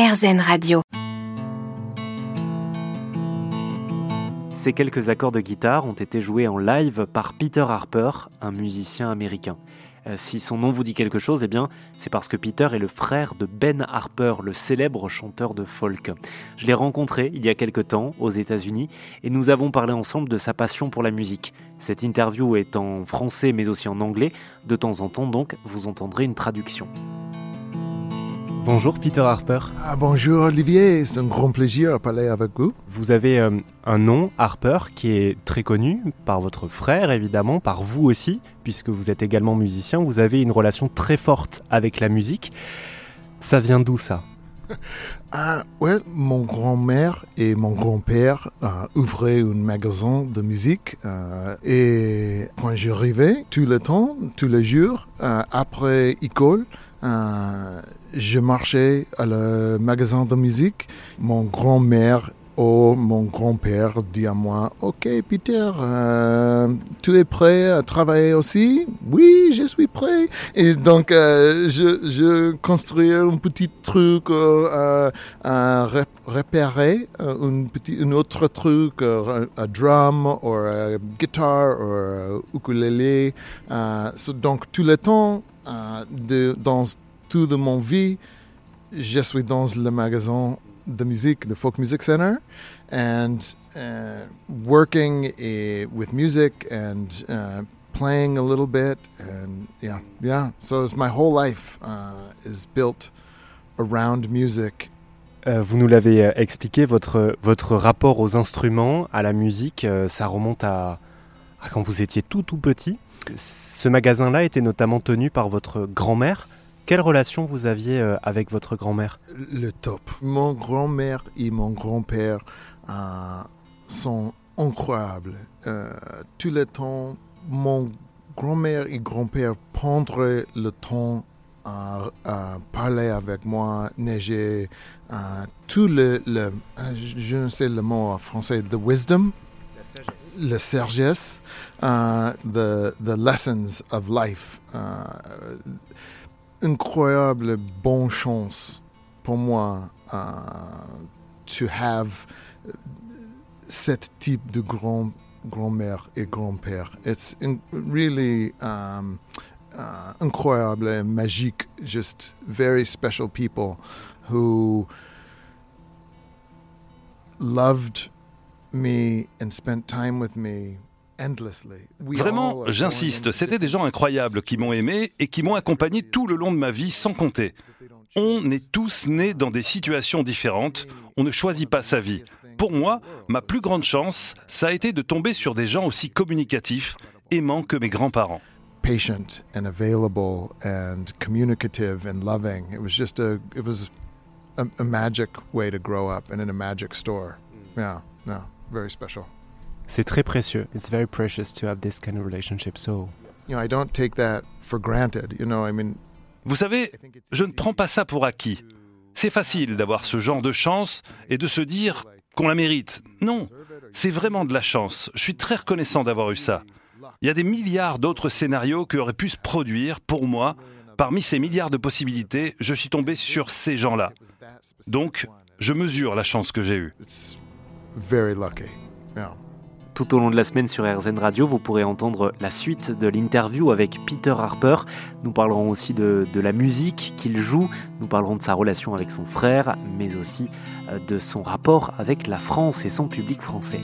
RZN Radio. Ces quelques accords de guitare ont été joués en live par Peter Harper, un musicien américain. Euh, si son nom vous dit quelque chose, eh bien, c'est parce que Peter est le frère de Ben Harper, le célèbre chanteur de folk. Je l'ai rencontré il y a quelque temps aux États-Unis et nous avons parlé ensemble de sa passion pour la musique. Cette interview est en français mais aussi en anglais. De temps en temps, donc, vous entendrez une traduction. Bonjour Peter Harper. Ah, bonjour Olivier, c'est un grand plaisir de parler avec vous. Vous avez euh, un nom, Harper, qui est très connu par votre frère évidemment, par vous aussi, puisque vous êtes également musicien. Vous avez une relation très forte avec la musique. Ça vient d'où ça? Ah, ouais, mon grand-mère et mon grand-père euh, ouvraient un magasin de musique euh, et quand j'arrivais, tout le temps, tous les jours, après école, euh, je marchais à le magasin de musique. Mon grand-mère ou mon grand-père dit à moi, OK Peter, euh, tu es prêt à travailler aussi? Oui, je suis prêt. Et donc, euh, je, construisais un petit truc euh, à repérer, un, petit, un autre truc, un drum, ou un guitare, ou ukulélé. donc, tout le temps, de, dans toute mon vie, je suis dans le magasin de musique, the Folk Music Center, and uh, working uh, with music and uh, playing a little bit, and yeah, yeah. So it's my whole life uh, is built around music. Euh, vous nous l'avez euh, expliqué, votre, votre rapport aux instruments, à la musique, euh, ça remonte à, à quand vous étiez tout tout petit. Ce magasin-là était notamment tenu par votre grand-mère. Quelle relation vous aviez euh, avec votre grand-mère? Le top. Mon grand-mère et mon grand-père euh, sont incroyables. Euh, tout le temps, mon grand-mère et grand-père prendraient le temps à, parler avec moi, neiger, tout le, le, je ne sais le mot en français, the wisdom, le sagesse, uh, the, the lessons of life. Uh, incroyable bonne chance pour moi uh, to have cet type de grand grand-mère et grand-père. It's in, really um, uh, incroyable and magique, just very special people who loved me and spent time with me Vraiment, j'insiste, c'était des gens incroyables qui m'ont aimé et qui m'ont accompagné tout le long de ma vie sans compter. On est tous nés dans des situations différentes, on ne choisit pas sa vie. Pour moi, ma plus grande chance, ça a été de tomber sur des gens aussi communicatifs, aimants que mes grands-parents. Patient and available and communicative and loving. It was just a it was a, a magic way to grow up and in a magic store. Yeah, yeah, very special. C'est très précieux. It's very precious to have this kind of relationship. So, you know, I don't take that for granted. You know, I mean. Vous savez, je ne prends pas ça pour acquis. C'est facile d'avoir ce genre de chance et de se dire qu'on la mérite. Non, c'est vraiment de la chance. Je suis très reconnaissant d'avoir eu ça. Il y a des milliards d'autres scénarios qui auraient pu se produire pour moi. Parmi ces milliards de possibilités, je suis tombé sur ces gens-là. Donc, je mesure la chance que j'ai eue. Tout au long de la semaine sur RZN Radio, vous pourrez entendre la suite de l'interview avec Peter Harper. Nous parlerons aussi de, la musique qu'il joue, nous parlerons de sa relation avec son frère, mais aussi euh, de son rapport avec la France et son public français.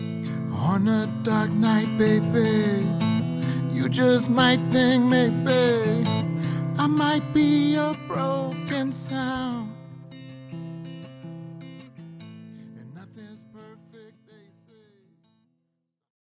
On a dark night, baby, you just might think maybe I might be a